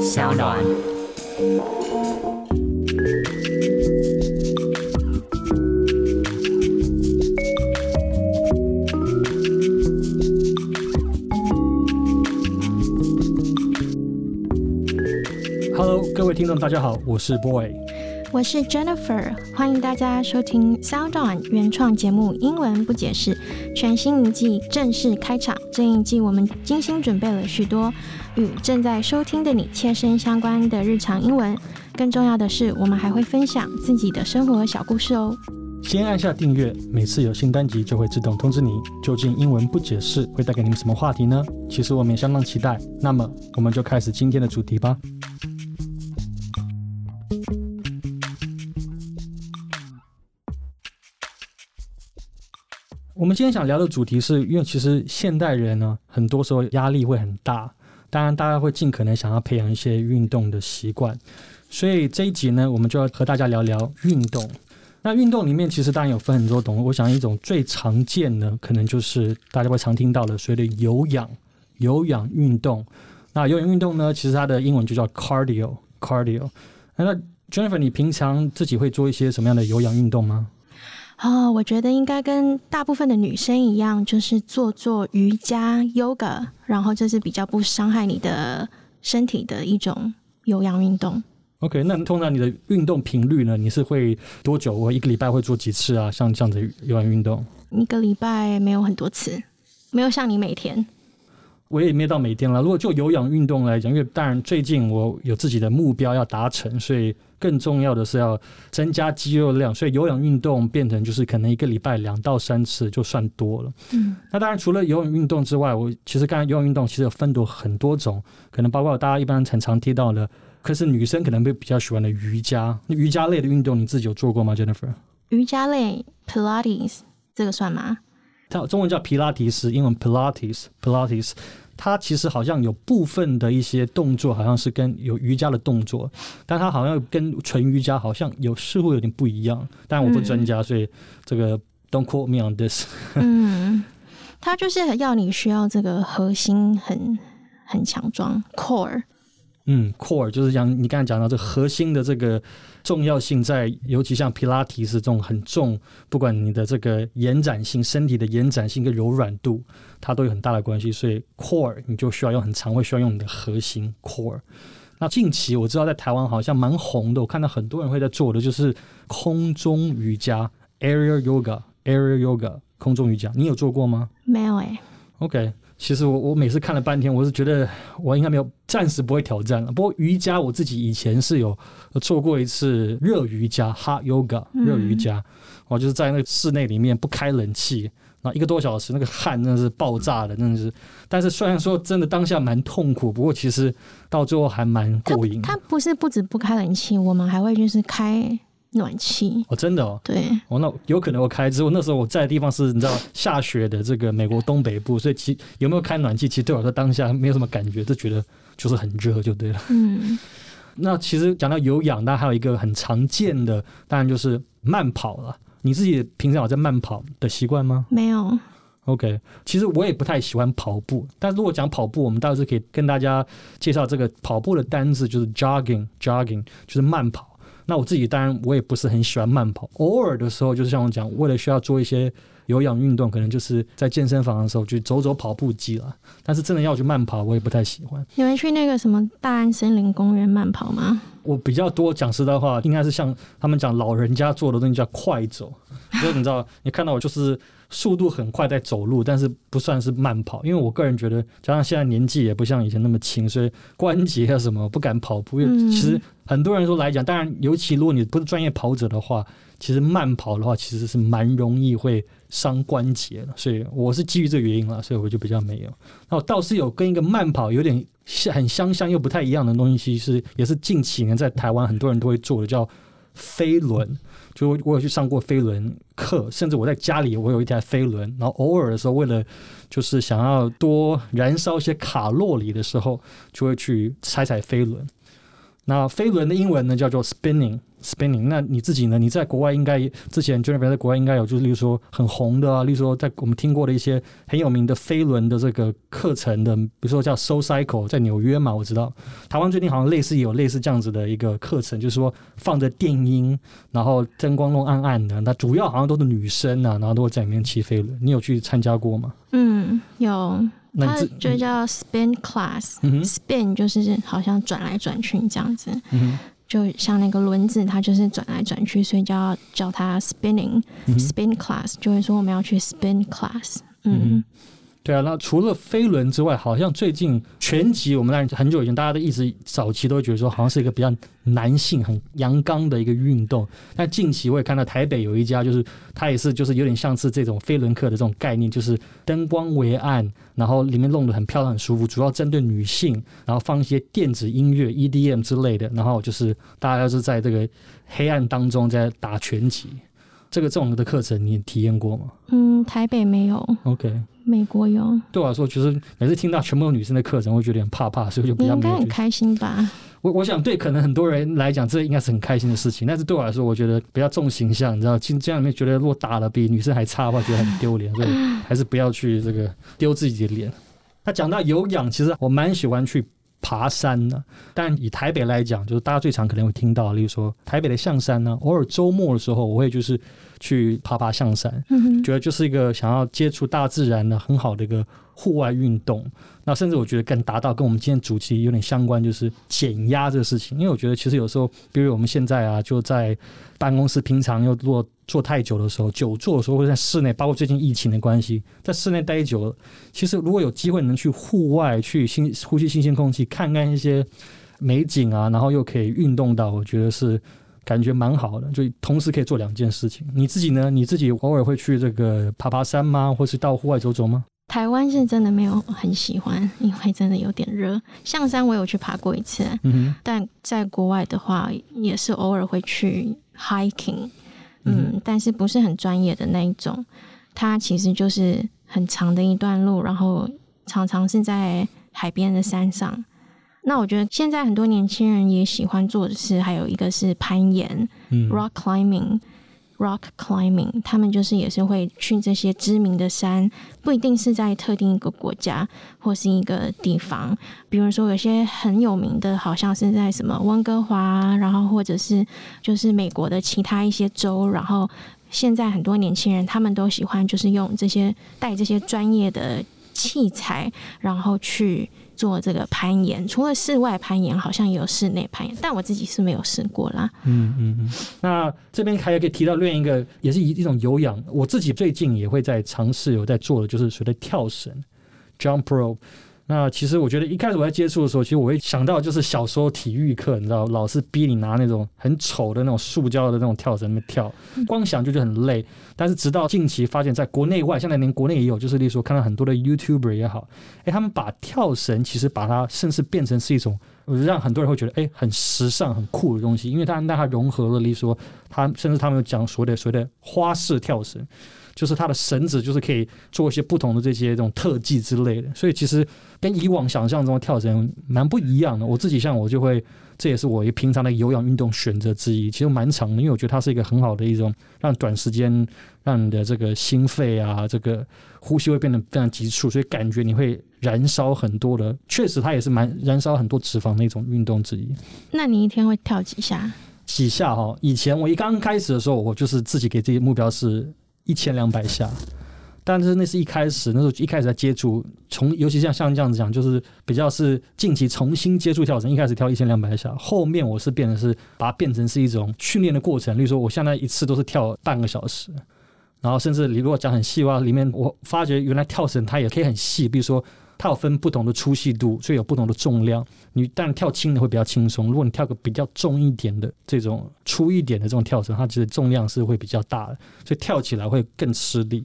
小暖。Hello，各位听众，大家好，我是 Boy。我是 Jennifer，欢迎大家收听 Sound On 原创节目《英文不解释》，全新一季正式开场。这一季我们精心准备了许多与正在收听的你切身相关的日常英文，更重要的是，我们还会分享自己的生活小故事哦。先按下订阅，每次有新单集就会自动通知你。究竟英文不解释会带给你们什么话题呢？其实我们也相当期待。那么，我们就开始今天的主题吧。我们今天想聊的主题是，因为其实现代人呢，很多时候压力会很大，当然大家会尽可能想要培养一些运动的习惯，所以这一集呢，我们就要和大家聊聊运动。那运动里面其实当然有分很多种，我想一种最常见的，可能就是大家会常听到的所谓的有氧有氧运动。那有氧运动呢，其实它的英文就叫 cardio cardio。那 Jennifer，你平常自己会做一些什么样的有氧运动吗？哦，我觉得应该跟大部分的女生一样，就是做做瑜伽、yoga，然后这是比较不伤害你的身体的一种有氧运动。OK，那通常你的运动频率呢？你是会多久？我一个礼拜会做几次啊？像这样子有氧运动，一个礼拜没有很多次，没有像你每天。我也没到每天了。如果就有氧运动来讲，因为当然最近我有自己的目标要达成，所以更重要的是要增加肌肉量，所以有氧运动变成就是可能一个礼拜两到三次就算多了。嗯，那当然除了有氧运动之外，我其实刚才有氧运动其实有分多很多种，可能包括大家一般常常听到的，可是女生可能会比较喜欢的瑜伽。那瑜伽类的运动你自己有做过吗，Jennifer？瑜伽类 Pilates 这个算吗？它中文叫皮拉提斯，英文 Pilates，Pilates。它其实好像有部分的一些动作，好像是跟有瑜伽的动作，但它好像跟纯瑜伽好像有似乎有点不一样。但我不专家，所以这个 don't quote me on this。嗯，它就是要你需要这个核心很很强壮 core。嗯，core 就是讲你刚才讲到这核心的这个重要性，在尤其像皮拉提是这种很重，不管你的这个延展性、身体的延展性跟柔软度，它都有很大的关系。所以 core 你就需要用很长，会需要用你的核心 core。那近期我知道在台湾好像蛮红的，我看到很多人会在做的就是空中瑜伽 （aerial yoga），aerial yoga 空中瑜伽，你有做过吗？没有哎。OK。其实我我每次看了半天，我是觉得我应该没有暂时不会挑战了。不过瑜伽我自己以前是有做过一次热瑜伽 （hot yoga），热瑜伽，我就是在那个室内里面不开冷气，那一个多小时，那个汗真的是爆炸的，真的是。但是虽然说真的当下蛮痛苦，不过其实到最后还蛮过瘾。它不是不止不开冷气，我们还会就是开。暖气哦，真的哦，对，哦，那有可能我开之后，那时候我在的地方是你知道下雪的这个美国东北部，所以其有没有开暖气，其实对我说当下没有什么感觉，就觉得就是很热就对了。嗯，那其实讲到有氧，那还有一个很常见的，当然就是慢跑了。你自己平常有在慢跑的习惯吗？没有。OK，其实我也不太喜欢跑步，但如果讲跑步，我们倒是可以跟大家介绍这个跑步的单字，就是 jogging，jogging 就是慢跑。那我自己当然我也不是很喜欢慢跑，偶尔的时候就是像我讲，为了需要做一些有氧运动，可能就是在健身房的时候去走走跑步机了。但是真的要去慢跑，我也不太喜欢。你们去那个什么大安森林公园慢跑吗？我比较多讲实在话，应该是像他们讲老人家做的东西叫快走，所 以你知道，你看到我就是。速度很快在走路，但是不算是慢跑，因为我个人觉得，加上现在年纪也不像以前那么轻，所以关节啊什么不敢跑步。其实很多人说来讲，当然，尤其如果你不是专业跑者的话，其实慢跑的话其实是蛮容易会伤关节的。所以我是基于这个原因了，所以我就比较没有。那我倒是有跟一个慢跑有点像很相像又不太一样的东西，是也是近几年在台湾很多人都会做的，叫飞轮。就我有去上过飞轮课，甚至我在家里我有一台飞轮，然后偶尔的时候为了就是想要多燃烧一些卡路里的时候，就会去踩踩飞轮。那飞轮的英文呢叫做 spinning。spinning，那你自己呢？你在国外应该之前 Jennifer 在国外应该有，就是例如说很红的啊，例如说在我们听过的一些很有名的飞轮的这个课程的，比如说叫 Soul Cycle，在纽约嘛，我知道台湾最近好像类似有类似这样子的一个课程，就是说放着电音，然后灯光弄暗暗的，那主要好像都是女生啊，然后都会在里面骑飞轮。你有去参加过吗？嗯，有。它就叫 spin class，spin 就是好像转来转去这样子，嗯哼就像那个轮子，它就是转来转去，所以就要叫它 spinning、嗯、spin class，就会说我们要去 spin class。嗯嗯，对啊，那除了飞轮之外，好像最近拳击，我们那很久以前大家都一直早期都会觉得说，好像是一个比较男性、很阳刚的一个运动。但近期我也看到台北有一家，就是它也是就是有点像是这种飞轮课的这种概念，就是灯光为暗，然后里面弄得很漂亮、很舒服，主要针对女性，然后放一些电子音乐 EDM 之类的，然后就是大家是在这个黑暗当中在打拳击。这个这种的课程你体验过吗嗯，台北没有，？OK。美国有。对我来说，其实每次听到全部都女生的课程，我会觉得有点怕怕，所以我就比你应。该很开心吧？我我想对可能很多人来讲，这应该是很开心的事情，但是对我来说，我觉得比较重形象，你知道，进这样里面觉得如果打了比女生还差的话，觉得很丢脸，所以还是不要去这个丢自己的脸。那讲到有氧，其实我蛮喜欢去爬山的，但以台北来讲，就是大家最常可能会听到，例如说台北的象山呢，偶尔周末的时候，我会就是去爬爬象山。嗯，觉得就是一个想要接触大自然的很好的一个户外运动。那甚至我觉得更达到跟我们今天主题有点相关，就是减压这个事情。因为我觉得其实有时候，比如我们现在啊，就在办公室，平常又如果坐太久的时候，久坐的时候，或者在室内，包括最近疫情的关系，在室内待久了，其实如果有机会能去户外去新呼吸新鲜空气，看看一些美景啊，然后又可以运动到，我觉得是。感觉蛮好的，就同时可以做两件事情。你自己呢？你自己偶尔会去这个爬爬山吗？或是到户外走走吗？台湾是真的没有很喜欢，因为真的有点热。象山我有去爬过一次，嗯但在国外的话，也是偶尔会去 hiking，嗯嗯，但是不是很专业的那一种。它其实就是很长的一段路，然后常常是在海边的山上。那我觉得现在很多年轻人也喜欢做的是，还有一个是攀岩嗯 （rock climbing）。rock climbing，他们就是也是会去这些知名的山，不一定是在特定一个国家或是一个地方。比如说有些很有名的，好像是在什么温哥华，然后或者是就是美国的其他一些州，然后现在很多年轻人他们都喜欢就是用这些带这些专业的器材，然后去做这个攀岩。除了室外攀岩，好像也有室内攀岩，但我自己是没有试过啦。嗯嗯嗯。那这边还可以提到另一个，也是一一种有氧，我自己最近也会在尝试有在做的，就是所谓的跳绳 （jump rope）。那其实我觉得一开始我在接触的时候，其实我会想到就是小时候体育课，你知道，老师逼你拿那种很丑的那种塑胶的那种跳绳那跳，光想就觉得很累。但是直到近期发现，在国内外，现在连国内也有，就是例如说看到很多的 YouTuber 也好，哎，他们把跳绳其实把它甚至变成是一种让很多人会觉得哎很时尚、很酷的东西，因为它让它融合了，例如说它甚至他们有讲所谓的所谓的花式跳绳。就是它的绳子，就是可以做一些不同的这些这种特技之类的，所以其实跟以往想象中的跳绳蛮不一样的。我自己像我就会，这也是我一平常的有氧运动选择之一，其实蛮长的，因为我觉得它是一个很好的一种让短时间让你的这个心肺啊，这个呼吸会变得非常急促，所以感觉你会燃烧很多的，确实它也是蛮燃烧很多脂肪的一种运动之一。那你一天会跳几下？几下哈，以前我一刚开始的时候，我就是自己给自己目标是一千两百下，但是那是一开始，那时候一开始在接触，从尤其像像这样子讲，就是比较是近期重新接触跳绳，一开始跳一千两百下，后面我是变成是把它变成是一种训练的过程，例如说我现在一次都是跳半个小时。然后甚至你如果讲很细的话，里面我发觉原来跳绳它也可以很细，比如说它有分不同的粗细度，所以有不同的重量。你但跳轻的会比较轻松，如果你跳个比较重一点的这种粗一点的这种跳绳，它其实重量是会比较大的，所以跳起来会更吃力。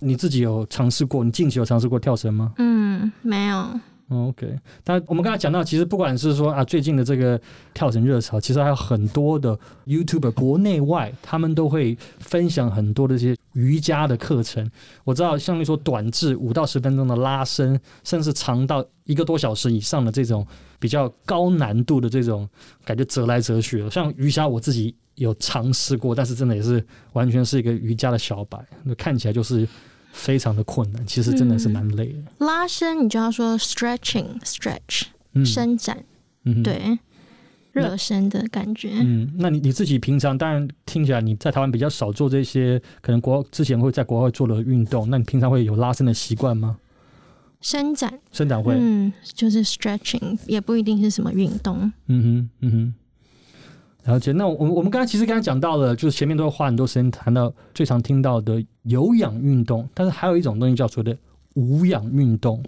你自己有尝试过？你近期有尝试过跳绳吗？嗯，没有。OK，但我们刚才讲到，其实不管是说啊，最近的这个跳绳热潮，其实还有很多的 YouTuber 国内外，他们都会分享很多的这些瑜伽的课程。我知道，像你说短至五到十分钟的拉伸，甚至长到一个多小时以上的这种比较高难度的这种感觉折来折去的。像瑜伽，我自己有尝试过，但是真的也是完全是一个瑜伽的小白，那看起来就是非常的困难，其实真的是蛮累的。拉伸你就要说 stretching stretch 嗯，伸展，嗯对，热身的感觉。嗯，那你你自己平常当然听起来你在台湾比较少做这些，可能国之前会在国外做的运动，那你平常会有拉伸的习惯吗？伸展，伸展会，嗯，就是 stretching，也不一定是什么运动。嗯哼，嗯哼。了解。那我们我们刚才其实刚才讲到了，就是前面都会花很多时间谈到最常听到的有氧运动，但是还有一种东西叫做的无氧运动。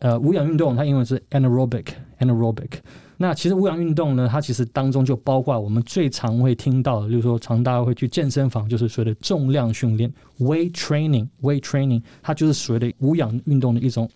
呃，无氧运动它英文是 anaerobic，anaerobic。那其实无氧运动呢，它其实当中就包括我们最常会听到的，就是说常大家会去健身房，就是所谓的重量训练 （weight training），weight training，它就是所谓的无氧运动的一种。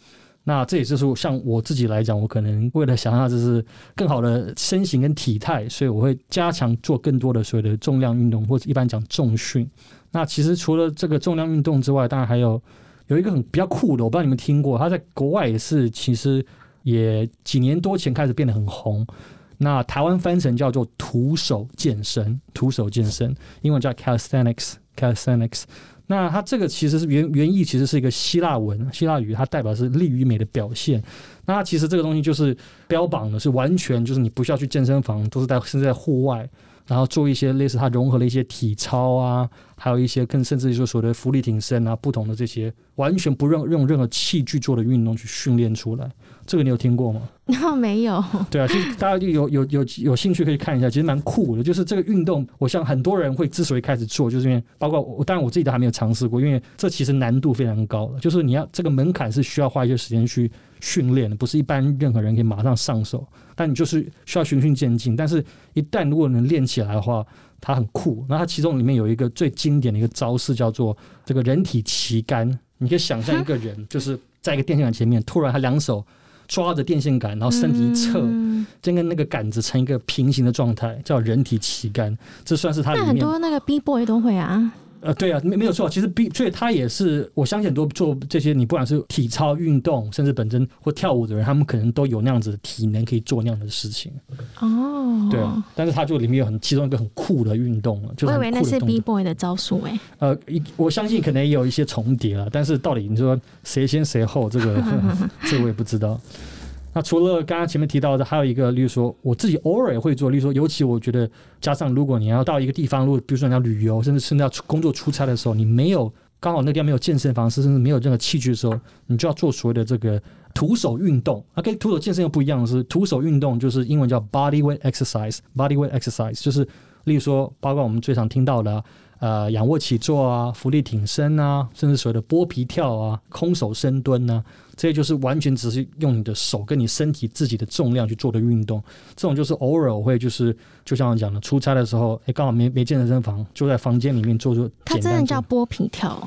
那这也就是像我自己来讲，我可能为了想要就是更好的身形跟体态，所以我会加强做更多的所谓的重量运动，或者一般讲重训。那其实除了这个重量运动之外，当然还有有一个很比较酷的，我不知道你们听过，它在国外也是，其实也几年多前开始变得很红。那台湾翻成叫做徒手健身，徒手健身，英文叫 calisthenics，calisthenics。那它这个其实是原原意，其实是一个希腊文，希腊语，它代表是力与美的表现。那它其实这个东西就是标榜的是完全就是你不需要去健身房，都是在甚至在户外，然后做一些类似它融合了一些体操啊，还有一些更甚至于说所谓的浮力挺身啊，不同的这些完全不用用任何器具做的运动去训练出来。这个你有听过吗？那没有，对啊，其实大家就有有有有兴趣可以看一下，其实蛮酷的。就是这个运动，我想很多人会之所以开始做，就是因为包括我，当然我自己都还没有尝试过，因为这其实难度非常高的，就是你要这个门槛是需要花一些时间去训练的，不是一般任何人可以马上上手。但你就是需要循序渐进，但是一旦如果能练起来的话，它很酷。那它其中里面有一个最经典的一个招式叫做这个人体旗杆，你可以想象一个人就是在一个电线杆前面，突然他两手。抓着电线杆，然后身体一侧，嗯就跟那个杆子成一个平行的状态，叫人体旗杆。这算是它那很多那个 B boy 都会啊。呃，对啊，没没有错。其实 B，所以他也是我相信很多做这些，你不管是体操运动，甚至本身或跳舞的人，他们可能都有那样子的体能可以做那样的事情。哦，对啊，但是他就里面有很其中一个很酷的运动了，就是我以为那是 B boy 的招数哎。呃，一我相信可能也有一些重叠了，但是到底你说谁先谁后，这个 这个我也不知道。那除了刚刚前面提到的，还有一个，例如说我自己偶尔也会做，例如说，尤其我觉得，加上如果你要到一个地方，如果比如说你要旅游，甚至甚至要工作出差的时候，你没有刚好那地方没有健身房，甚至没有任何器具的时候，你就要做所谓的这个徒手运动。啊，跟徒手健身又不一样的是，徒手运动就是英文叫 body weight exercise，body weight exercise 就是例如说，包括我们最常听到的。呃，仰卧起坐啊，浮力挺身啊，甚至所谓的剥皮跳啊、空手深蹲啊，这些就是完全只是用你的手跟你身体自己的重量去做的运动。这种就是偶尔我会就是，就像我讲的，出差的时候，哎，刚好没没健身房，就在房间里面做做它真。的叫剥皮跳，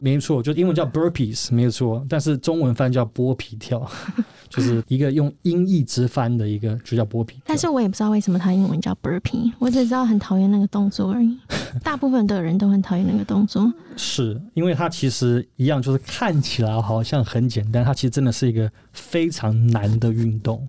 没错，就英文叫 burpees，没有错，但是中文翻叫剥皮跳，就是一个用音译直翻的一个，就叫剥皮。但是我也不知道为什么它英文叫 burpee，我只知道很讨厌那个动作而已。大部分的人都很讨厌那个动作。是因为它其实一样，就是看起来好像很简单，它其实真的是一个非常难的运动。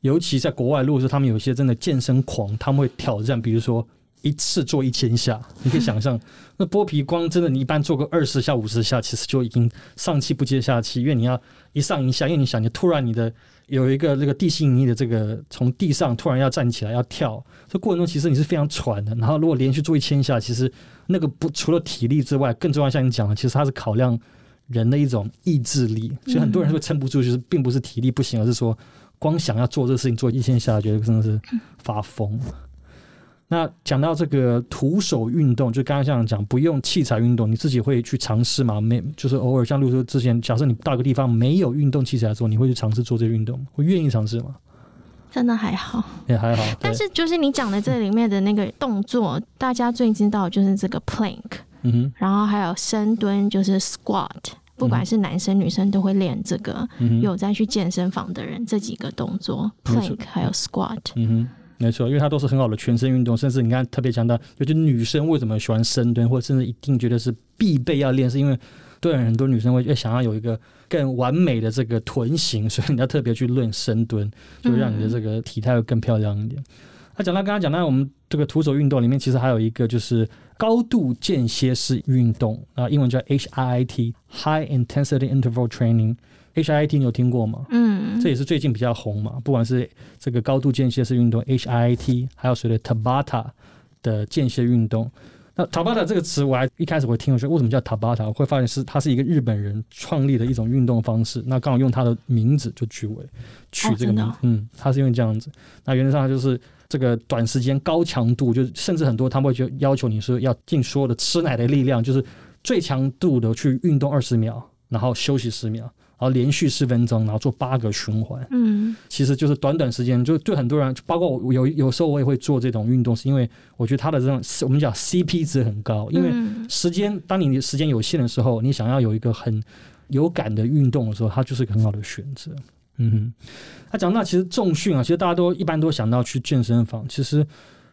尤其在国外，如果说他们有一些真的健身狂，他们会挑战，比如说一次做一千下，你可以想象，那剥皮光真的你一般做个二十下、五十下，其实就已经上气不接下气，因为你要一上一下，因为你想，你突然你的有一个这个地心引力的这个从地上突然要站起来要跳，这过程中其实你是非常喘的。然后如果连续做一千下，其实那个不除了体力之外，更重要像你讲的，其实它是考量人的一种意志力，所以很多人会撑不住，就是并不是体力不行，而是说光想要做这个事情做一千下，觉得真的是发疯。那讲到这个徒手运动，就刚刚像讲不用器材运动，你自己会去尝试吗？没，就是偶尔像例如说之前，假设你到一个地方没有运动器材的时候，你会去尝试做这个运动吗？会愿意尝试吗？真的还好，也还好，但是就是你讲的这里面的那个动作，大家最知道就是这个 plank，嗯哼，然后还有深蹲就是 squat，不管是男生女生都会练这个。嗯有在去健身房的人，这几个动作，plank 还有 squat，嗯哼，没错，因为它都是很好的全身运动，甚至你看特别强调，尤其女生为什么喜欢深蹲，或者甚至一定觉得是必备要练，是因为对很多女生会会想要有一个更完美的这个臀型，所以你要特别去练深蹲，就会让你的这个体态会更漂亮一点。那讲到刚刚讲到我们这个徒手运动里面，其实还有一个就是高度间歇式运动啊，英文叫 HIIT（High Intensity Interval Training）。HIIT 你有听过吗？嗯，这也是最近比较红嘛，不管是这个高度间歇式运动 HIIT，还有所谓的 Tabata 的间歇运动。那 Tabata 这个词，我还一开始我听，我说为什么叫 Tabata？我会发现是它是一个日本人创立的一种运动方式。那刚好用他的名字就取为取这个名字，哦嗯，他是因为这样子。那原则上就是这个短时间高强度，就是甚至很多他们会就要求你是要尽所有的吃奶的力量，就是最强度的去运动二十秒，然后休息十秒，然后连续四分钟，然后做八个循环。嗯其实就是短短时间，就对很多人，包括我有有时候我也会做这种运动，是因为我觉得它的这种我们讲 CP 值很高，因为嗯时间当你的时间有限的时候，你想要有一个很有感的运动的时候，它就是一个很好的选择。嗯哼，他讲到其实重训啊，其实大家都一般都想到去健身房，其实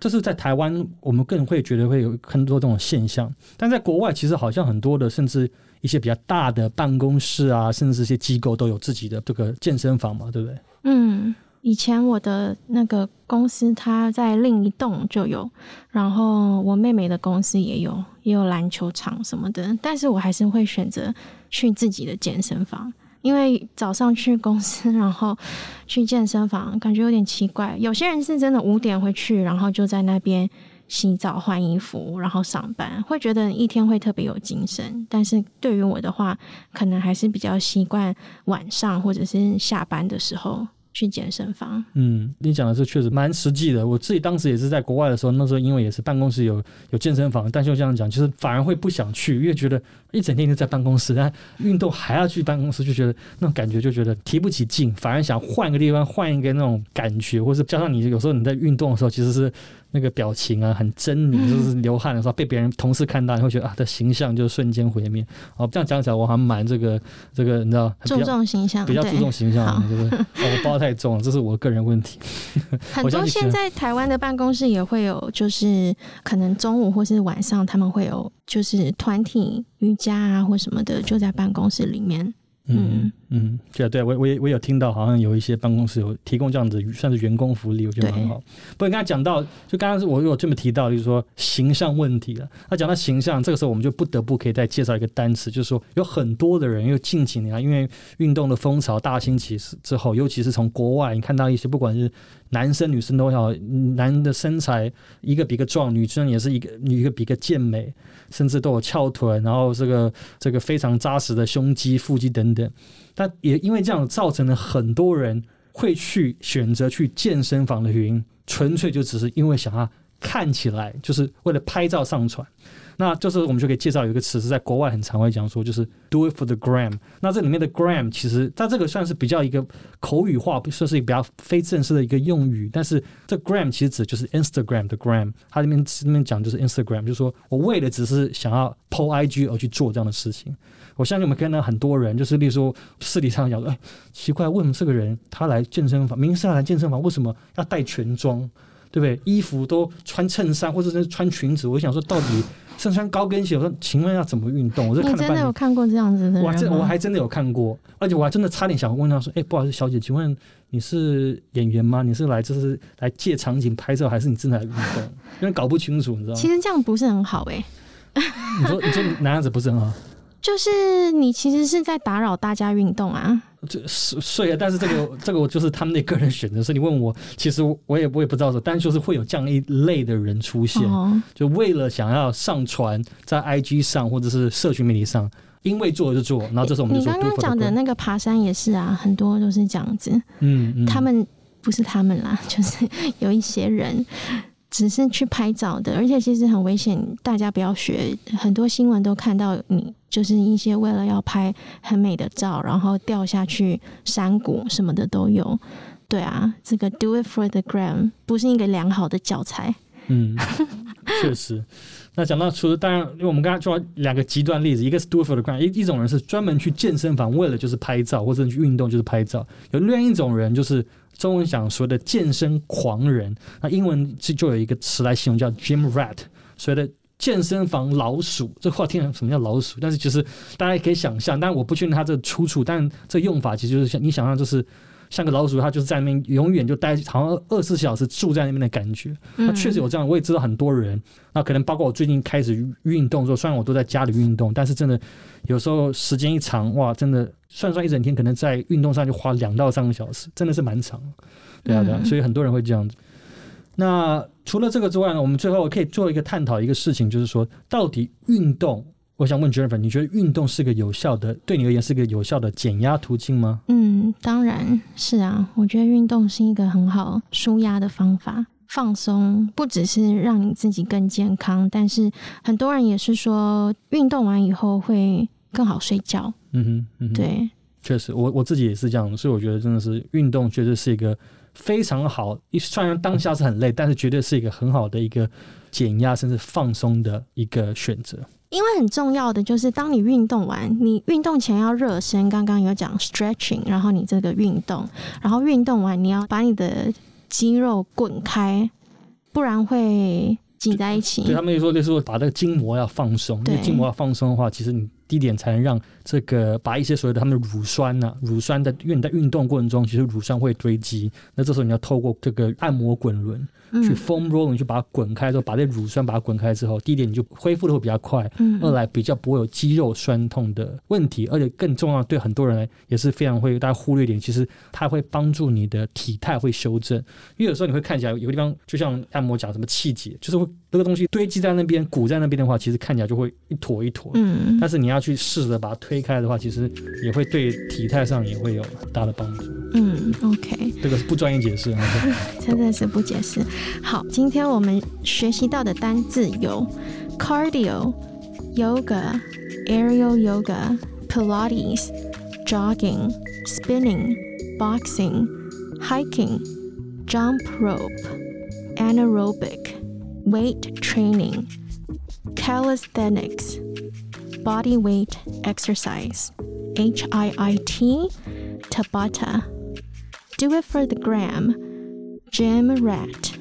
这是在台湾我们更会觉得会有很多这种现象，但在国外其实好像很多的甚至一些比较大的办公室啊，甚至是一些机构都有自己的这个健身房嘛，对不对？嗯，以前我的那个公司它在另一栋就有，然后我妹妹的公司也有，也有篮球场什么的，但是我还是会选择去自己的健身房。因为早上去公司，然后去健身房，感觉有点奇怪。有些人是真的五点会去，然后就在那边洗澡、换衣服，然后上班，会觉得一天会特别有精神。但是对于我的话，可能还是比较习惯晚上或者是下班的时候去健身房。嗯，你讲的是确实蛮实际的。我自己当时也是在国外的时候，那时候因为也是办公室有有健身房，但就这样讲，就是反而会不想去，因为觉得一整天就在办公室，但运动还要去办公室，就觉得那种感觉就觉得提不起劲，反而想换个地方，换一个那种感觉，或是加上你有时候你在运动的时候，其实是那个表情啊很狰狞，就是流汗的时候被别人同事看到，你会觉得啊的形象就瞬间毁灭。哦，这样讲起来我还蛮这个这个你知道比注较重形象，比较注重形象就是哦我包太重了，这是我个人问题。很多现在台湾的办公室也会有，就是可能中午或是晚上他们会有，就是团体瑜伽啊或什么的，就在办公室里面。嗯嗯，对啊对啊，我我也我有听到，好像有一些办公室有提供这样子，算是员工福利，我觉得很好。不过你刚才讲到，就刚刚是我有这么提到，就是说形象问题了。那讲到形象，这个时候我们就不得不可以再介绍一个单词，就是说有很多的人，因为近几年啊，因为运动的风潮大兴起之后，尤其是从国外，你看到一些不管是男生女生都好，男的身材一个比一个壮，女生也是一个女一个比一个健美，甚至都有翘臀，然后这个这个非常扎实的胸肌、腹肌等等。但也因为这样，造成了很多人会去选择去健身房的原因，纯粹就只是因为想要看起来，就是为了拍照上传。那这时候我们就可以介绍有一个词是在国外很常会讲说，就是 do it for the gram。那这里面的 gram 其实它这个算是比较一个口语化，不算是一个比较非正式的一个用语，但是这 gram 其实指就是 Instagram 的 gram，它里面里面讲就是 Instagram，就是说我为了只是想要 PO IG 而去做这样的事情。我相信我们看到很多人，就是例如说私底下讲说，哎，奇怪，为什么这个人他来健身房，明明是要来健身房，为什么要带全装？对不对？衣服都穿衬衫或者是穿裙子，我想说到底是穿高跟鞋，我说请问要怎么运动？我就看你真的有。看过这样子的人吗？我还真的有看过，而且我还真的差点想问他说：“哎、不好意思，小姐，请问你是演员吗？你是来就是来借场景拍照，还是你真的来运动？因为搞不清楚，你知道吗其？实这样不是很好诶、你说你说男样子不是很好，就是你其实是在打扰大家运动啊。这是睡啊，但是这个 这个我就是他们的个人选择，所以你问我，其实我也我也不知道说，但是就是会有这样一类的人出现，哦，就为了想要上传在 IG 上或者是社群媒体上，因为做就做，然后这时候我们就说你刚刚讲的那个爬山也是啊，很多都是这样子。嗯嗯，他们不是他们啦，就是有一些人只是去拍照的，而且其实很危险，大家不要学。很多新闻都看到你就是一些为了要拍很美的照，然后掉下去山谷什么的都有。对啊，这个 do it for the gram 不是一个良好的教材。嗯，确实。那讲到除了当然，因为我们刚刚说两个极端例子，一个是 do it for the gram，一一种人是专门去健身房为了就是拍照或者去运动就是拍照，有另一种人就是中文讲说的健身狂人，那英文就就有一个词来形容叫 gym rat，所谓的健身房老鼠。这话听起来什么叫老鼠？但是其实大家也可以想象，但我不确定它这个出处，但这用法其实就是像你想象就是。像个老鼠，它就是在那边永远就待，好像二十四小时住在那边的感觉。它确实有这样，我也知道很多人。那可能包括我最近开始运动之后，虽然我都在家里运动，但是真的有时候时间一长，哇，真的算算一整天，可能在运动上就花两到三个小时，真的是蛮长。对啊，对啊，所以很多人会这样子。那除了这个之外呢，我们最后可以做一个探讨一个事情，就是说到底运动。我想问 Jennifer，你觉得运动是个有效的，对你而言是个有效的减压途径吗？嗯，当然是啊。我觉得运动是一个很好舒压的方法，放松不只是让你自己更健康，但是很多人也是说运动完以后会更好睡觉。嗯哼，对，确实，我我自己也是这样，所以我觉得真的是运动确实是一个非常好，虽然当下是很累，但是绝对是一个很好的一个减压甚至放松的一个选择。因为很重要的就是，当你运动完，你运动前要热身，刚刚有讲 stretching，然后你这个运动，然后运动完你要把你的肌肉滚开，不然会挤在一起。对他们说，就是说把这个筋膜要放松，因为筋膜要放松的话，其实你低点才能让这个把一些所谓的他们的乳酸呢，乳酸的，因为你在运动过程中，其实乳酸会堆积，那这时候你要透过这个按摩滚轮。去 foam rolling 去把它滚开之后，把这乳酸把它滚开之后，第一点你就恢复的会比较快，二来比较不会有肌肉酸痛的问题，而且更重要，对很多人来也是非常会大家忽略一点，其实它会帮助你的体态会修正，因为有时候你会看起来有个地方就像按摩讲什么气节，就是会那个东西堆积在那边鼓在那边的话，其实看起来就会一坨一坨，嗯，但是你要去试着把它推开的话，其实也会对体态上也会有很大的帮助。嗯，OK，这个是不专业解释，真的是不解释。好，今天我们学习到的单字有 cardio、yoga、aerial yoga、Pilates、jogging、spinning、boxing、hiking、jump rope、anaerobic、weight training、calisthenics、body weight exercise、HIIT、Tabata。Do it for the gram. Gym rat.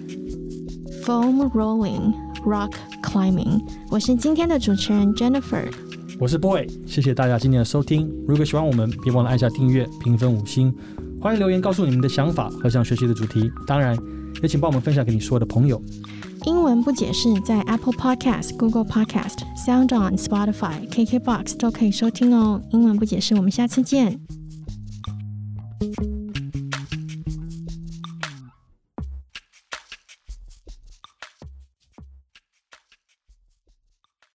Foam rolling, rock climbing。我是今天的主持人 Jennifer，我是 Boy，谢谢大家今天的收听。如果喜欢我们，别忘了按下订阅、评分五星。欢迎留言告诉你们的想法和想学习的主题，当然也请帮我们分享给你所有的朋友。 英文不解释，在 Apple Podcast、Google Podcast、SoundOn、Spotify、KKBox 都可以收听哦。英文不解释，我们下次见。